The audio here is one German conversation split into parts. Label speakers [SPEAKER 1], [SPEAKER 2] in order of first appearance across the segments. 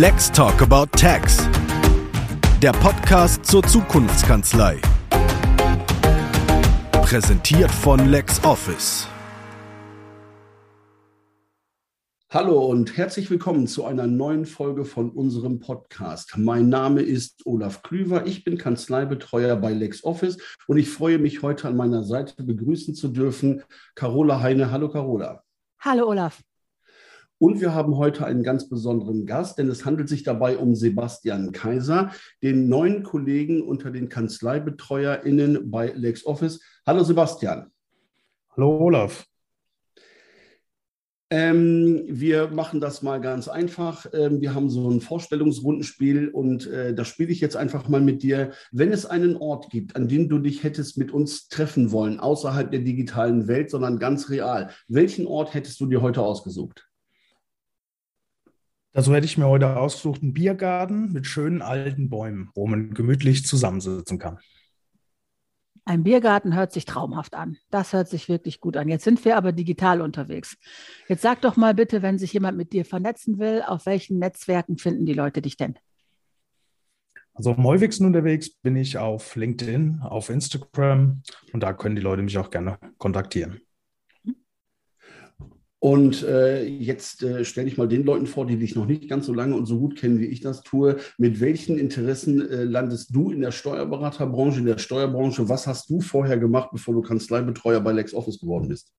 [SPEAKER 1] Let's Talk About Tax. Der Podcast zur Zukunftskanzlei. Präsentiert von LexOffice.
[SPEAKER 2] Hallo und herzlich willkommen zu einer neuen Folge von unserem Podcast. Mein Name ist Olaf Klüver, ich bin Kanzleibetreuer bei LexOffice und ich freue mich heute an meiner Seite begrüßen zu dürfen Carola Heine. Hallo Carola.
[SPEAKER 3] Hallo Olaf.
[SPEAKER 2] Und wir haben heute einen ganz besonderen Gast, denn es handelt sich dabei um Sebastian Kaiser, den neuen Kollegen unter den KanzleibetreuerInnen bei LexOffice. Hallo Sebastian.
[SPEAKER 4] Hallo Olaf.
[SPEAKER 2] Ähm, wir machen das mal ganz einfach. Ähm, wir haben so ein Vorstellungsrundenspiel und äh, da spiele ich jetzt einfach mal mit dir. Wenn es einen Ort gibt, an dem du dich hättest mit uns treffen wollen, außerhalb der digitalen Welt, sondern ganz real, welchen Ort hättest du dir heute ausgesucht?
[SPEAKER 4] Also hätte ich mir heute ausgesucht, einen Biergarten mit schönen alten Bäumen, wo man gemütlich zusammensitzen kann.
[SPEAKER 3] Ein Biergarten hört sich traumhaft an. Das hört sich wirklich gut an. Jetzt sind wir aber digital unterwegs. Jetzt sag doch mal bitte, wenn sich jemand mit dir vernetzen will, auf welchen Netzwerken finden die Leute dich denn?
[SPEAKER 4] Also am häufigsten unterwegs bin ich auf LinkedIn, auf Instagram und da können die Leute mich auch gerne kontaktieren.
[SPEAKER 2] Und äh, jetzt äh, stelle ich mal den Leuten vor, die dich noch nicht ganz so lange und so gut kennen, wie ich das tue. Mit welchen Interessen äh, landest du in der Steuerberaterbranche, in der Steuerbranche? Was hast du vorher gemacht, bevor du Kanzleibetreuer bei LexOffice geworden bist?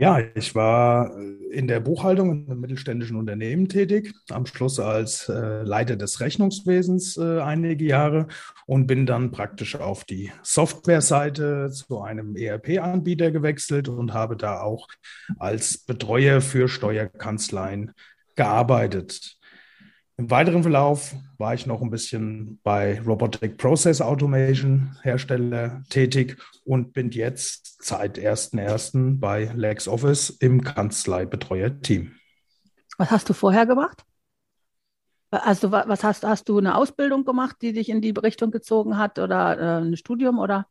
[SPEAKER 4] Ja, ich war äh, in der Buchhaltung in einem mittelständischen Unternehmen tätig, am Schluss als äh, Leiter des Rechnungswesens äh, einige Jahre und bin dann praktisch auf die Softwareseite zu einem ERP-Anbieter gewechselt und habe da auch als Betreuer für Steuerkanzleien gearbeitet. Im weiteren Verlauf war ich noch ein bisschen bei Robotic Process Automation Hersteller tätig und bin jetzt seit 1.1. bei LexOffice im Kanzleibetreuer-Team.
[SPEAKER 3] Was hast du vorher gemacht? Also was hast, hast du eine Ausbildung gemacht, die dich in die Richtung gezogen hat oder äh, ein Studium oder?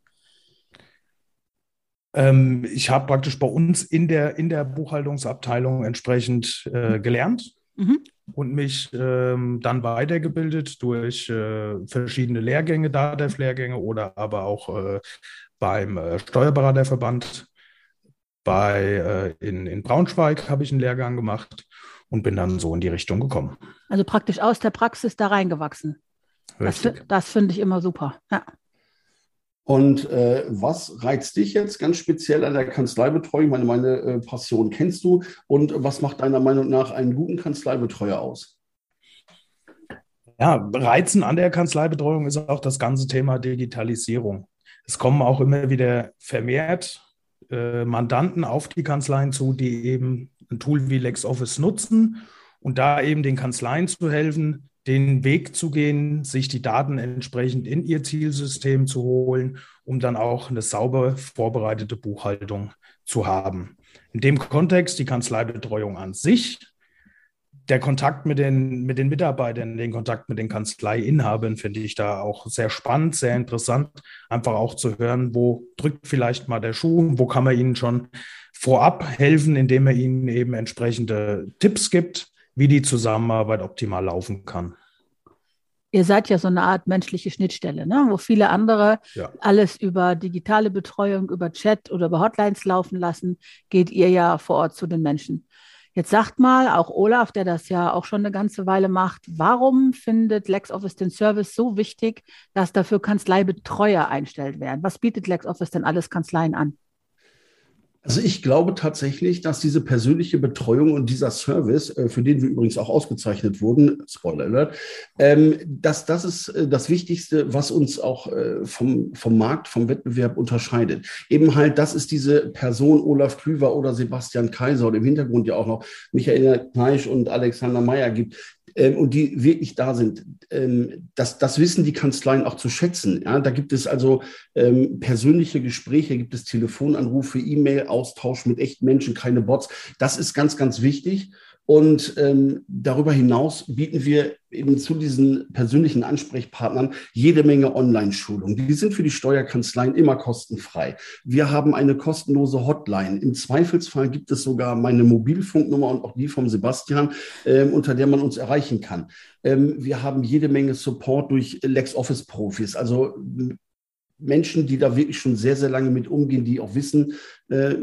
[SPEAKER 4] Ähm, ich habe praktisch bei uns in der, in der Buchhaltungsabteilung entsprechend äh, gelernt. Mhm und mich ähm, dann weitergebildet durch äh, verschiedene Lehrgänge, DATEV-Lehrgänge oder aber auch äh, beim äh, Steuerberaterverband. Bei, äh, in, in Braunschweig habe ich einen Lehrgang gemacht und bin dann so in die Richtung gekommen.
[SPEAKER 3] Also praktisch aus der Praxis da reingewachsen. Richtig. Das, das finde ich immer super. Ja.
[SPEAKER 2] Und äh, was reizt dich jetzt ganz speziell an der Kanzleibetreuung? Meine, meine äh, Passion kennst du. Und was macht deiner Meinung nach einen guten Kanzleibetreuer aus?
[SPEAKER 4] Ja, Reizen an der Kanzleibetreuung ist auch das ganze Thema Digitalisierung. Es kommen auch immer wieder vermehrt äh, Mandanten auf die Kanzleien zu, die eben ein Tool wie LexOffice nutzen und da eben den Kanzleien zu helfen, den Weg zu gehen, sich die Daten entsprechend in ihr Zielsystem zu holen, um dann auch eine sauber vorbereitete Buchhaltung zu haben. In dem Kontext die Kanzleibetreuung an sich, der Kontakt mit den, mit den Mitarbeitern, den Kontakt mit den Kanzleiinhabern finde ich da auch sehr spannend, sehr interessant, einfach auch zu hören, wo drückt vielleicht mal der Schuh, wo kann man ihnen schon vorab helfen, indem er ihnen eben entsprechende Tipps gibt wie die Zusammenarbeit optimal laufen kann.
[SPEAKER 3] Ihr seid ja so eine Art menschliche Schnittstelle, ne? wo viele andere ja. alles über digitale Betreuung, über Chat oder über Hotlines laufen lassen, geht ihr ja vor Ort zu den Menschen. Jetzt sagt mal, auch Olaf, der das ja auch schon eine ganze Weile macht, warum findet LexOffice den Service so wichtig, dass dafür Kanzleibetreuer eingestellt werden? Was bietet LexOffice denn alles Kanzleien an?
[SPEAKER 2] Also ich glaube tatsächlich, dass diese persönliche Betreuung und dieser Service, äh, für den wir übrigens auch ausgezeichnet wurden, Spoiler Alert, ähm, dass das ist äh, das Wichtigste, was uns auch äh, vom, vom Markt, vom Wettbewerb unterscheidet. Eben halt, das ist diese Person Olaf Klüver oder Sebastian Kaiser oder im Hintergrund ja auch noch Michael Kneisch und Alexander Meyer gibt, ähm, und die wirklich da sind. Ähm, das, das wissen die Kanzleien auch zu schätzen. Ja, da gibt es also persönliche Gespräche, gibt es Telefonanrufe, E-Mail-Austausch mit echten Menschen, keine Bots. Das ist ganz, ganz wichtig. Und ähm, darüber hinaus bieten wir eben zu diesen persönlichen Ansprechpartnern jede Menge Online-Schulungen. Die sind für die Steuerkanzleien immer kostenfrei. Wir haben eine kostenlose Hotline. Im Zweifelsfall gibt es sogar meine Mobilfunknummer und auch die vom Sebastian, ähm, unter der man uns erreichen kann. Ähm, wir haben jede Menge Support durch LexOffice-Profis, also Menschen, die da wirklich schon sehr, sehr lange mit umgehen, die auch wissen, äh,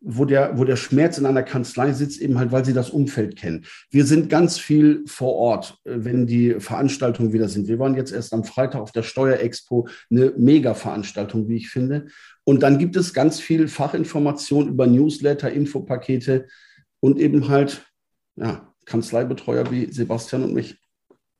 [SPEAKER 2] wo der, wo der Schmerz in einer Kanzlei sitzt, eben halt, weil sie das Umfeld kennen. Wir sind ganz viel vor Ort, äh, wenn die Veranstaltungen wieder sind. Wir waren jetzt erst am Freitag auf der Steuerexpo, eine Mega-Veranstaltung, wie ich finde. Und dann gibt es ganz viel Fachinformation über Newsletter, Infopakete und eben halt, ja, Kanzleibetreuer wie Sebastian und mich.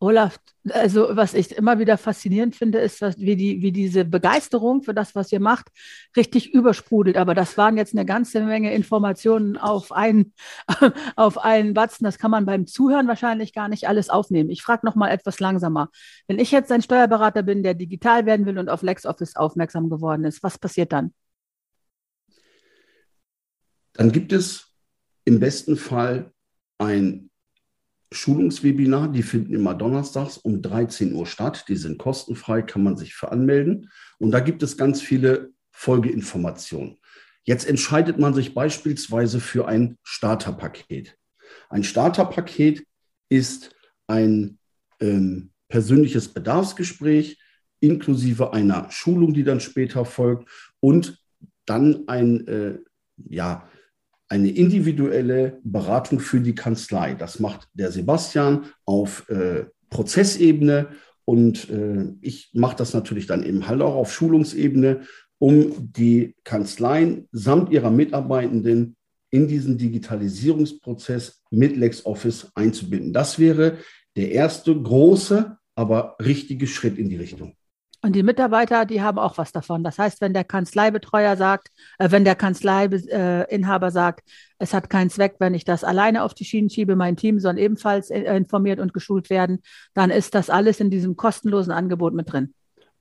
[SPEAKER 3] Olaf, also was ich immer wieder faszinierend finde, ist, dass, wie, die, wie diese Begeisterung für das, was ihr macht, richtig übersprudelt. Aber das waren jetzt eine ganze Menge Informationen auf einen, auf einen Batzen. Das kann man beim Zuhören wahrscheinlich gar nicht alles aufnehmen. Ich frage noch mal etwas langsamer. Wenn ich jetzt ein Steuerberater bin, der digital werden will und auf LexOffice aufmerksam geworden ist, was passiert dann?
[SPEAKER 2] Dann gibt es im besten Fall ein Schulungswebinar, die finden immer donnerstags um 13 Uhr statt. Die sind kostenfrei, kann man sich für anmelden. Und da gibt es ganz viele Folgeinformationen. Jetzt entscheidet man sich beispielsweise für ein Starterpaket. Ein Starterpaket ist ein ähm, persönliches Bedarfsgespräch inklusive einer Schulung, die dann später folgt und dann ein äh, ja, eine individuelle Beratung für die Kanzlei. Das macht der Sebastian auf äh, Prozessebene und äh, ich mache das natürlich dann eben halt auch auf Schulungsebene, um die Kanzleien samt ihrer Mitarbeitenden in diesen Digitalisierungsprozess mit LexOffice einzubinden. Das wäre der erste große, aber richtige Schritt in die Richtung.
[SPEAKER 3] Und die Mitarbeiter, die haben auch was davon. Das heißt, wenn der Kanzleibetreuer sagt, äh, wenn der Kanzleiinhaber sagt, es hat keinen Zweck, wenn ich das alleine auf die Schienen schiebe, mein Team soll ebenfalls äh, informiert und geschult werden, dann ist das alles in diesem kostenlosen Angebot mit drin.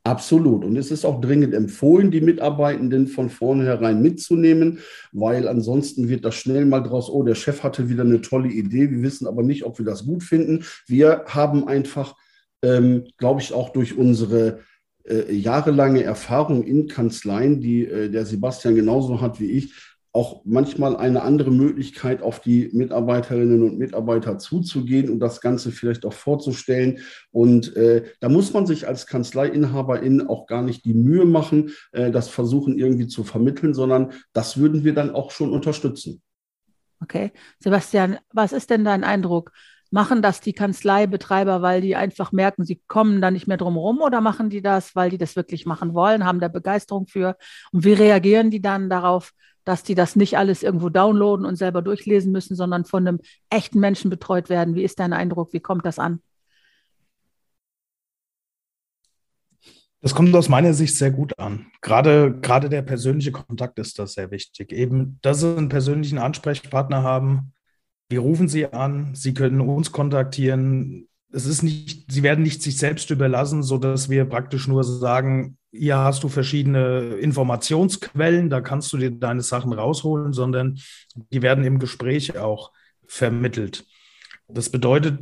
[SPEAKER 2] Absolut. Und es ist auch dringend empfohlen, die Mitarbeitenden von vornherein mitzunehmen, weil ansonsten wird das schnell mal draus, oh, der Chef hatte wieder eine tolle Idee, wir wissen aber nicht, ob wir das gut finden. Wir haben einfach, ähm, glaube ich, auch durch unsere äh, jahrelange Erfahrung in Kanzleien, die äh, der Sebastian genauso hat wie ich, auch manchmal eine andere Möglichkeit, auf die Mitarbeiterinnen und Mitarbeiter zuzugehen und das Ganze vielleicht auch vorzustellen. Und äh, da muss man sich als Kanzleiinhaberin auch gar nicht die Mühe machen, äh, das versuchen irgendwie zu vermitteln, sondern das würden wir dann auch schon unterstützen.
[SPEAKER 3] Okay. Sebastian, was ist denn dein Eindruck? Machen das die Kanzleibetreiber, weil die einfach merken, sie kommen da nicht mehr drum herum oder machen die das, weil die das wirklich machen wollen, haben da Begeisterung für? Und wie reagieren die dann darauf, dass die das nicht alles irgendwo downloaden und selber durchlesen müssen, sondern von einem echten Menschen betreut werden? Wie ist dein Eindruck? Wie kommt das an?
[SPEAKER 4] Das kommt aus meiner Sicht sehr gut an. Gerade, gerade der persönliche Kontakt ist das sehr wichtig. Eben, dass sie einen persönlichen Ansprechpartner haben, wir rufen Sie an, Sie können uns kontaktieren. Es ist nicht, Sie werden nicht sich selbst überlassen, sodass wir praktisch nur sagen, hier hast du verschiedene Informationsquellen, da kannst du dir deine Sachen rausholen, sondern die werden im Gespräch auch vermittelt. Das bedeutet,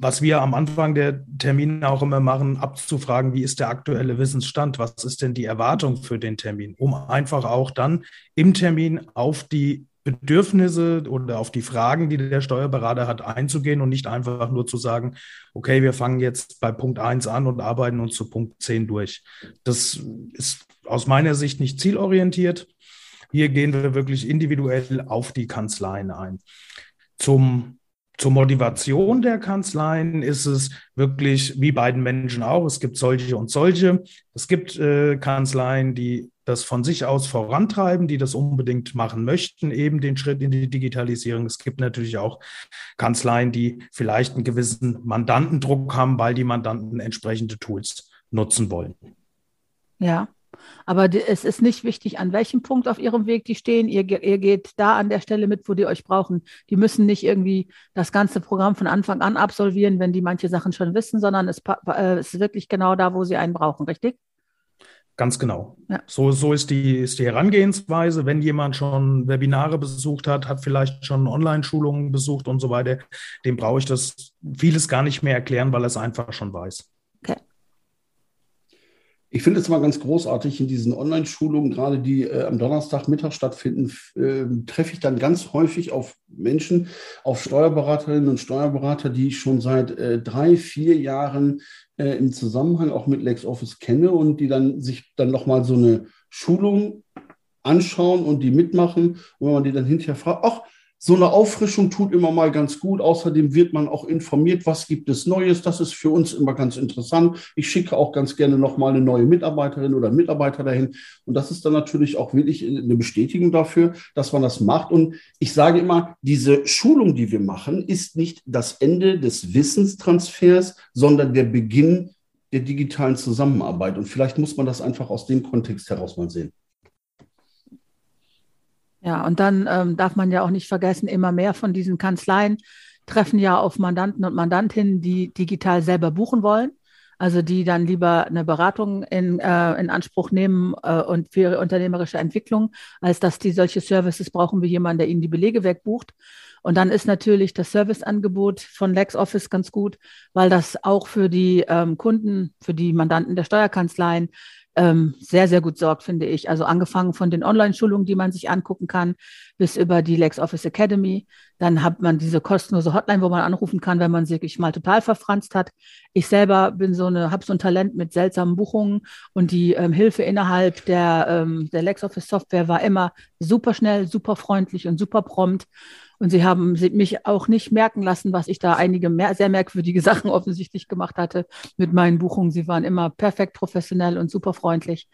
[SPEAKER 4] was wir am Anfang der Termine auch immer machen, abzufragen, wie ist der aktuelle Wissensstand, was ist denn die Erwartung für den Termin, um einfach auch dann im Termin auf die Bedürfnisse oder auf die Fragen, die der Steuerberater hat, einzugehen und nicht einfach nur zu sagen, okay, wir fangen jetzt bei Punkt 1 an und arbeiten uns zu Punkt 10 durch. Das ist aus meiner Sicht nicht zielorientiert. Hier gehen wir wirklich individuell auf die Kanzleien ein. Zum zur Motivation der Kanzleien ist es wirklich wie beiden Menschen auch. Es gibt solche und solche. Es gibt äh, Kanzleien, die das von sich aus vorantreiben, die das unbedingt machen möchten, eben den Schritt in die Digitalisierung. Es gibt natürlich auch Kanzleien, die vielleicht einen gewissen Mandantendruck haben, weil die Mandanten entsprechende Tools nutzen wollen.
[SPEAKER 3] Ja, aber es ist nicht wichtig, an welchem Punkt auf ihrem Weg die stehen. Ihr, ihr, geht da an der Stelle mit, wo die euch brauchen. Die müssen nicht irgendwie das ganze Programm von Anfang an absolvieren, wenn die manche Sachen schon wissen, sondern es, äh, ist wirklich genau da, wo sie einen brauchen, richtig?
[SPEAKER 4] Ganz genau. Ja. So, so ist, die, ist die Herangehensweise. Wenn jemand schon Webinare besucht hat, hat vielleicht schon Online-Schulungen besucht und so weiter, dem brauche ich das vieles gar nicht mehr erklären, weil er es einfach schon weiß. Okay.
[SPEAKER 2] Ich finde es mal ganz großartig in diesen Online-Schulungen, gerade die äh, am Donnerstagmittag stattfinden, äh, treffe ich dann ganz häufig auf Menschen, auf Steuerberaterinnen und Steuerberater, die schon seit äh, drei, vier Jahren äh, im Zusammenhang auch mit LexOffice kenne und die dann sich dann nochmal so eine Schulung anschauen und die mitmachen. Und wenn man die dann hinterher fragt, ach, so eine Auffrischung tut immer mal ganz gut. Außerdem wird man auch informiert, was gibt es Neues. Das ist für uns immer ganz interessant. Ich schicke auch ganz gerne noch mal eine neue Mitarbeiterin oder Mitarbeiter dahin. Und das ist dann natürlich auch wirklich eine Bestätigung dafür, dass man das macht. Und ich sage immer, diese Schulung, die wir machen, ist nicht das Ende des Wissenstransfers, sondern der Beginn der digitalen Zusammenarbeit. Und vielleicht muss man das einfach aus dem Kontext heraus mal sehen.
[SPEAKER 3] Ja, und dann ähm, darf man ja auch nicht vergessen, immer mehr von diesen Kanzleien treffen ja auf Mandanten und Mandantinnen, die digital selber buchen wollen. Also die dann lieber eine Beratung in, äh, in Anspruch nehmen äh, und für ihre unternehmerische Entwicklung, als dass die solche Services brauchen wie jemand, der ihnen die Belege wegbucht. Und dann ist natürlich das Serviceangebot von LexOffice ganz gut, weil das auch für die ähm, Kunden, für die Mandanten der Steuerkanzleien ähm, sehr, sehr gut sorgt, finde ich. Also angefangen von den Online-Schulungen, die man sich angucken kann, bis über die LexOffice Academy. Dann hat man diese kostenlose Hotline, wo man anrufen kann, wenn man sich mal total verfranst hat. Ich selber bin so eine, habe so ein Talent mit seltsamen Buchungen und die ähm, Hilfe innerhalb der, ähm, der LexOffice Software war immer super schnell, super freundlich und super prompt. Und sie haben mich auch nicht merken lassen, was ich da einige mehr, sehr merkwürdige Sachen offensichtlich gemacht hatte mit meinen Buchungen. Sie waren immer perfekt professionell und super freundlich.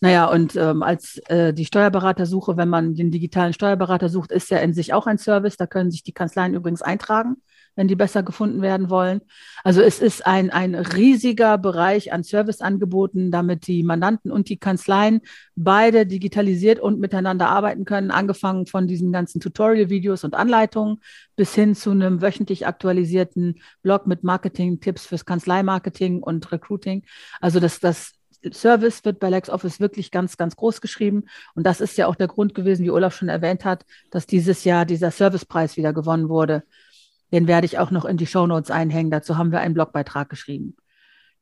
[SPEAKER 3] Naja, und ähm, als äh, die Steuerberatersuche, wenn man den digitalen Steuerberater sucht, ist ja in sich auch ein Service. Da können sich die Kanzleien übrigens eintragen wenn die besser gefunden werden wollen. Also es ist ein, ein riesiger Bereich an Serviceangeboten, damit die Mandanten und die Kanzleien beide digitalisiert und miteinander arbeiten können, angefangen von diesen ganzen Tutorial-Videos und Anleitungen bis hin zu einem wöchentlich aktualisierten Blog mit Marketing-Tipps fürs Kanzleimarketing und Recruiting. Also das, das Service wird bei LexOffice wirklich ganz, ganz groß geschrieben. Und das ist ja auch der Grund gewesen, wie Olaf schon erwähnt hat, dass dieses Jahr dieser Servicepreis wieder gewonnen wurde. Den werde ich auch noch in die Shownotes einhängen. Dazu haben wir einen Blogbeitrag geschrieben.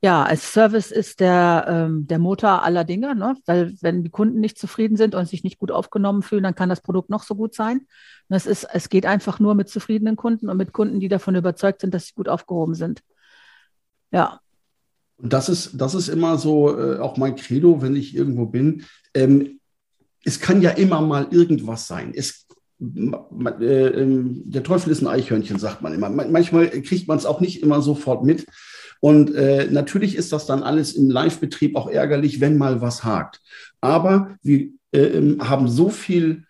[SPEAKER 3] Ja, als Service ist der, ähm, der Motor aller Dinge, ne? weil wenn die Kunden nicht zufrieden sind und sich nicht gut aufgenommen fühlen, dann kann das Produkt noch so gut sein. Es, ist, es geht einfach nur mit zufriedenen Kunden und mit Kunden, die davon überzeugt sind, dass sie gut aufgehoben sind. Ja.
[SPEAKER 2] Und das ist, das ist immer so äh, auch mein Credo, wenn ich irgendwo bin. Ähm, es kann ja immer mal irgendwas sein. Es der Teufel ist ein Eichhörnchen, sagt man immer. Manchmal kriegt man es auch nicht immer sofort mit. Und äh, natürlich ist das dann alles im Live-Betrieb auch ärgerlich, wenn mal was hakt. Aber wir äh, ähm, haben so viel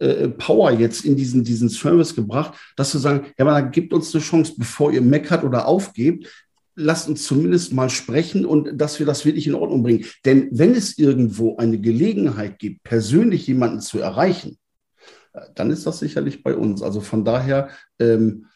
[SPEAKER 2] äh, Power jetzt in diesen, diesen Service gebracht, dass wir sagen, ja, man gibt uns eine Chance, bevor ihr meckert oder aufgebt, lasst uns zumindest mal sprechen und dass wir das wirklich in Ordnung bringen. Denn wenn es irgendwo eine Gelegenheit gibt, persönlich jemanden zu erreichen, dann ist das sicherlich bei uns. Also von daher, ähm,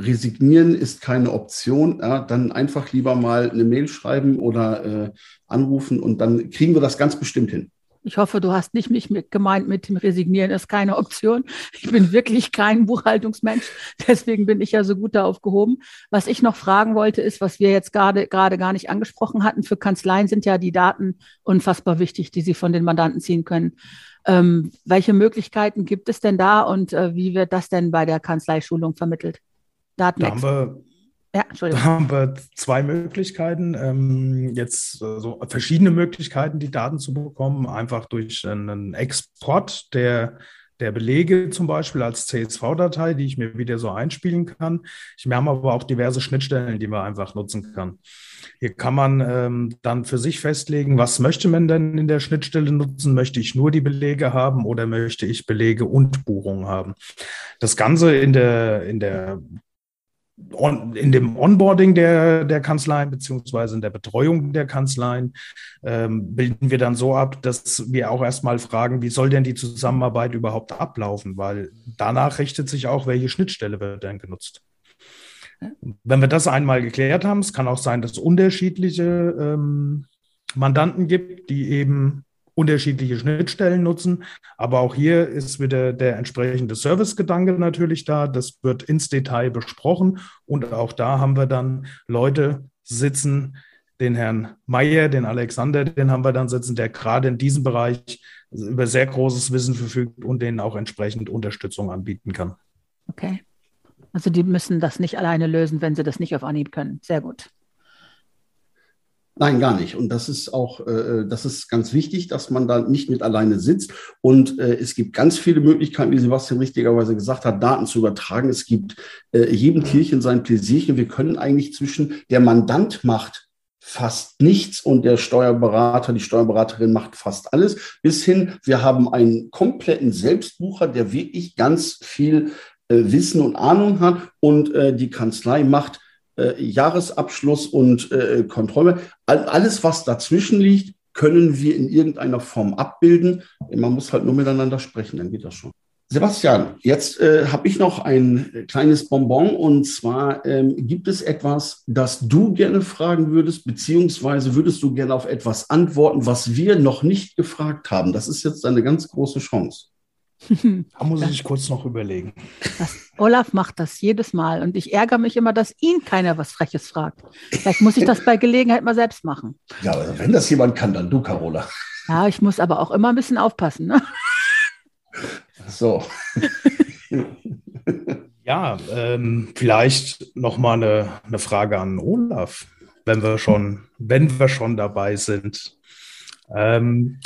[SPEAKER 2] resignieren ist keine Option. Ja, dann einfach lieber mal eine Mail schreiben oder äh, anrufen und dann kriegen wir das ganz bestimmt hin.
[SPEAKER 3] Ich hoffe, du hast nicht mich mit gemeint mit dem Resignieren ist keine Option. Ich bin wirklich kein Buchhaltungsmensch. Deswegen bin ich ja so gut da aufgehoben. Was ich noch fragen wollte, ist, was wir jetzt gerade, gerade gar nicht angesprochen hatten. Für Kanzleien sind ja die Daten unfassbar wichtig, die sie von den Mandanten ziehen können. Ähm, welche Möglichkeiten gibt es denn da und äh, wie wird das denn bei der Kanzleischulung vermittelt?
[SPEAKER 4] Datenlex. Da haben wir ja, Da haben wir zwei Möglichkeiten, ähm, jetzt so verschiedene Möglichkeiten, die Daten zu bekommen, einfach durch einen Export der der Belege zum Beispiel als CSV-Datei, die ich mir wieder so einspielen kann. Wir haben aber auch diverse Schnittstellen, die man einfach nutzen kann. Hier kann man ähm, dann für sich festlegen, was möchte man denn in der Schnittstelle nutzen? Möchte ich nur die Belege haben oder möchte ich Belege und Buchungen haben? Das Ganze in der, in der on, in dem Onboarding der, der Kanzleien beziehungsweise in der Betreuung der Kanzleien ähm, bilden wir dann so ab, dass wir auch erstmal fragen, wie soll denn die Zusammenarbeit überhaupt ablaufen? Weil danach richtet sich auch, welche Schnittstelle wird denn genutzt. Wenn wir das einmal geklärt haben, es kann auch sein, dass unterschiedliche ähm, Mandanten gibt, die eben unterschiedliche Schnittstellen nutzen. Aber auch hier ist wieder der entsprechende Servicegedanke natürlich da. Das wird ins Detail besprochen. Und auch da haben wir dann Leute sitzen, den Herrn Meyer, den Alexander, den haben wir dann sitzen, der gerade in diesem Bereich über sehr großes Wissen verfügt und denen auch entsprechend Unterstützung anbieten kann.
[SPEAKER 3] Okay. Also die müssen das nicht alleine lösen, wenn sie das nicht auf Anhieb können. Sehr gut.
[SPEAKER 2] Nein, gar nicht. Und das ist auch, äh, das ist ganz wichtig, dass man da nicht mit alleine sitzt. Und äh, es gibt ganz viele Möglichkeiten, wie Sebastian richtigerweise gesagt hat, Daten zu übertragen. Es gibt äh, jedem Tierchen sein Pläsierchen. Wir können eigentlich zwischen der Mandant macht fast nichts und der Steuerberater, die Steuerberaterin macht fast alles, bis hin, wir haben einen kompletten Selbstbucher, der wirklich ganz viel äh, Wissen und Ahnung hat und äh, die Kanzlei macht äh, Jahresabschluss und äh, Kontrolle. All, alles, was dazwischen liegt, können wir in irgendeiner Form abbilden. Man muss halt nur miteinander sprechen, dann geht das schon. Sebastian, jetzt äh, habe ich noch ein kleines Bonbon und zwar ähm, gibt es etwas, das du gerne fragen würdest, beziehungsweise würdest du gerne auf etwas antworten, was wir noch nicht gefragt haben. Das ist jetzt eine ganz große Chance.
[SPEAKER 4] Da muss ich kurz noch überlegen.
[SPEAKER 3] Das, Olaf macht das jedes Mal und ich ärgere mich immer, dass ihn keiner was Freches fragt. Vielleicht muss ich das bei Gelegenheit mal selbst machen.
[SPEAKER 2] Ja, aber wenn das jemand kann, dann du, Carola.
[SPEAKER 3] Ja, ich muss aber auch immer ein bisschen aufpassen. Ne?
[SPEAKER 2] So.
[SPEAKER 4] ja, ähm, vielleicht noch mal eine, eine Frage an Olaf, wenn wir schon, wenn wir schon dabei sind. Ähm,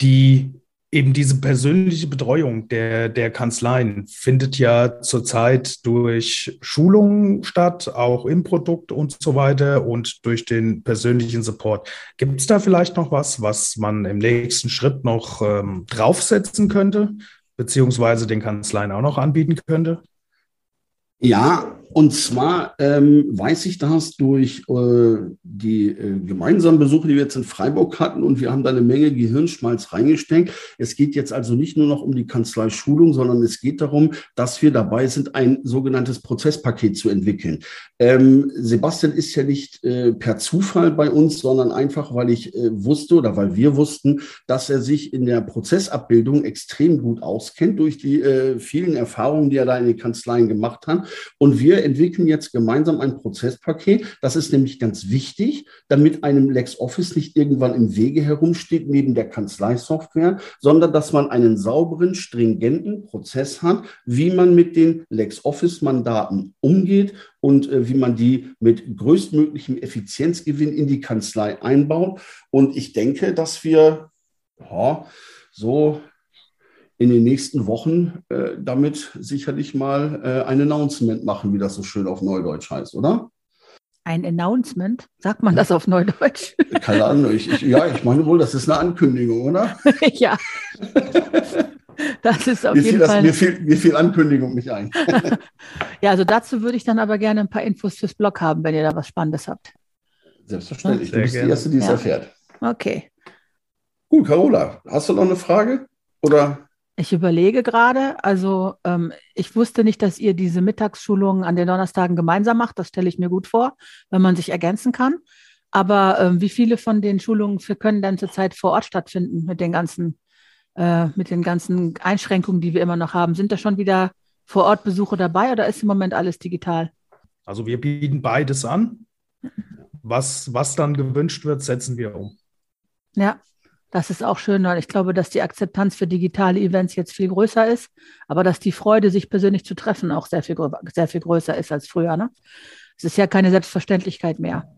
[SPEAKER 4] die eben diese persönliche Betreuung der, der Kanzleien findet ja zurzeit durch Schulungen statt, auch im Produkt und so weiter und durch den persönlichen Support. Gibt es da vielleicht noch was, was man im nächsten Schritt noch ähm, draufsetzen könnte, beziehungsweise den Kanzleien auch noch anbieten könnte?
[SPEAKER 2] Ja, und zwar ähm, weiß ich das durch äh, die äh, gemeinsamen Besuche, die wir jetzt in Freiburg hatten und wir haben da eine Menge Gehirnschmalz reingesteckt. Es geht jetzt also nicht nur noch um die Kanzlei-Schulung, sondern es geht darum, dass wir dabei sind, ein sogenanntes Prozesspaket zu entwickeln. Ähm, Sebastian ist ja nicht äh, per Zufall bei uns, sondern einfach, weil ich äh, wusste oder weil wir wussten, dass er sich in der Prozessabbildung extrem gut auskennt durch die äh, vielen Erfahrungen, die er da in den Kanzleien gemacht hat. Und wir entwickeln jetzt gemeinsam ein Prozesspaket. Das ist nämlich ganz wichtig, damit einem LexOffice nicht irgendwann im Wege herumsteht neben der Kanzleisoftware, sondern dass man einen sauberen, stringenten Prozess hat, wie man mit den LexOffice-Mandaten umgeht und äh, wie man die mit größtmöglichem Effizienzgewinn in die Kanzlei einbaut. Und ich denke, dass wir ja, so in den nächsten Wochen äh, damit sicherlich mal äh, ein Announcement machen, wie das so schön auf Neudeutsch heißt, oder?
[SPEAKER 3] Ein Announcement? Sagt man das auf Neudeutsch?
[SPEAKER 2] Keine Ahnung. Ich, ich, ja, ich meine wohl, das ist eine Ankündigung, oder?
[SPEAKER 3] ja. Das ist auf
[SPEAKER 2] mir
[SPEAKER 3] jeden
[SPEAKER 2] das,
[SPEAKER 3] Fall.
[SPEAKER 2] Mir fiel, mir fiel Ankündigung nicht ein.
[SPEAKER 3] ja, also dazu würde ich dann aber gerne ein paar Infos fürs Blog haben, wenn ihr da was Spannendes habt.
[SPEAKER 2] Selbstverständlich. Sehr du bist gerne. die Erste, die es ja. erfährt.
[SPEAKER 3] Okay.
[SPEAKER 2] Gut, Carola, hast du noch eine Frage? Oder?
[SPEAKER 3] Ich überlege gerade, also ähm, ich wusste nicht, dass ihr diese Mittagsschulungen an den Donnerstagen gemeinsam macht. Das stelle ich mir gut vor, wenn man sich ergänzen kann. Aber ähm, wie viele von den Schulungen für können denn zurzeit vor Ort stattfinden mit den ganzen, äh, mit den ganzen Einschränkungen, die wir immer noch haben? Sind da schon wieder vor Ort Besuche dabei oder ist im Moment alles digital?
[SPEAKER 4] Also wir bieten beides an. Was, was dann gewünscht wird, setzen wir um.
[SPEAKER 3] Ja, das ist auch schön, weil ich glaube, dass die Akzeptanz für digitale Events jetzt viel größer ist, aber dass die Freude, sich persönlich zu treffen, auch sehr viel, sehr viel größer ist als früher. Ne? Es ist ja keine Selbstverständlichkeit mehr.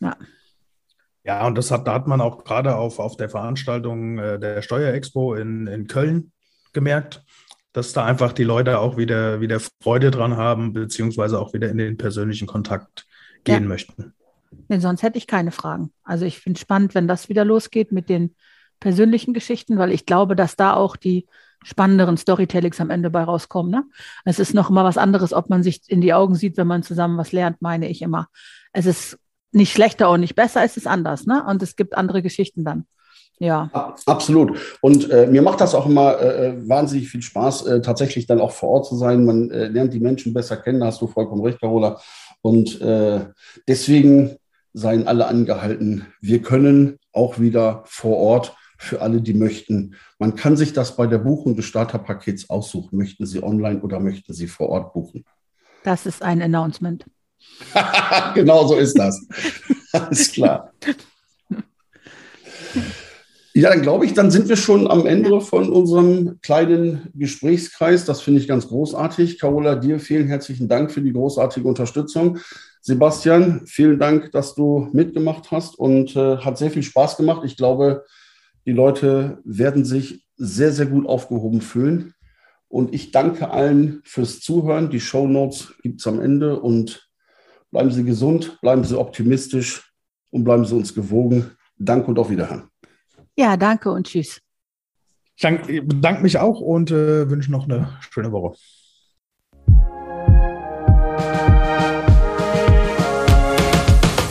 [SPEAKER 3] Ja.
[SPEAKER 4] Ja, und das hat, da hat man auch gerade auf, auf der Veranstaltung äh, der Steuerexpo in, in Köln gemerkt, dass da einfach die Leute auch wieder, wieder Freude dran haben, beziehungsweise auch wieder in den persönlichen Kontakt gehen ja. möchten.
[SPEAKER 3] Nee, sonst hätte ich keine Fragen. Also ich finde es spannend, wenn das wieder losgeht mit den persönlichen Geschichten, weil ich glaube, dass da auch die spannenderen Storytellings am Ende bei rauskommen. Ne? Es ist noch immer was anderes, ob man sich in die Augen sieht, wenn man zusammen was lernt, meine ich immer. Es ist nicht schlechter und nicht besser, es ist anders. Ne? Und es gibt andere Geschichten dann. Ja.
[SPEAKER 2] Absolut. Und äh, mir macht das auch immer äh, äh, wahnsinnig viel Spaß, äh, tatsächlich dann auch vor Ort zu sein. Man äh, lernt die Menschen besser kennen, da hast du vollkommen recht, Carola. Und äh, deswegen seien alle angehalten. Wir können auch wieder vor Ort für alle, die möchten. Man kann sich das bei der Buchung des Starterpakets aussuchen. Möchten Sie online oder möchten Sie vor Ort buchen?
[SPEAKER 3] Das ist ein Announcement.
[SPEAKER 2] genau so ist das. Alles klar. Ja, dann glaube ich, dann sind wir schon am Ende von unserem kleinen Gesprächskreis. Das finde ich ganz großartig. Carola, dir vielen herzlichen Dank für die großartige Unterstützung. Sebastian, vielen Dank, dass du mitgemacht hast und äh, hat sehr viel Spaß gemacht. Ich glaube, die Leute werden sich sehr, sehr gut aufgehoben fühlen. Und ich danke allen fürs Zuhören. Die Show Notes gibt es am Ende und bleiben Sie gesund, bleiben Sie optimistisch und bleiben Sie uns gewogen. Danke und auf Wiederhören.
[SPEAKER 3] Ja, danke und tschüss.
[SPEAKER 4] Ich bedanke mich auch und äh, wünsche noch eine schöne Woche.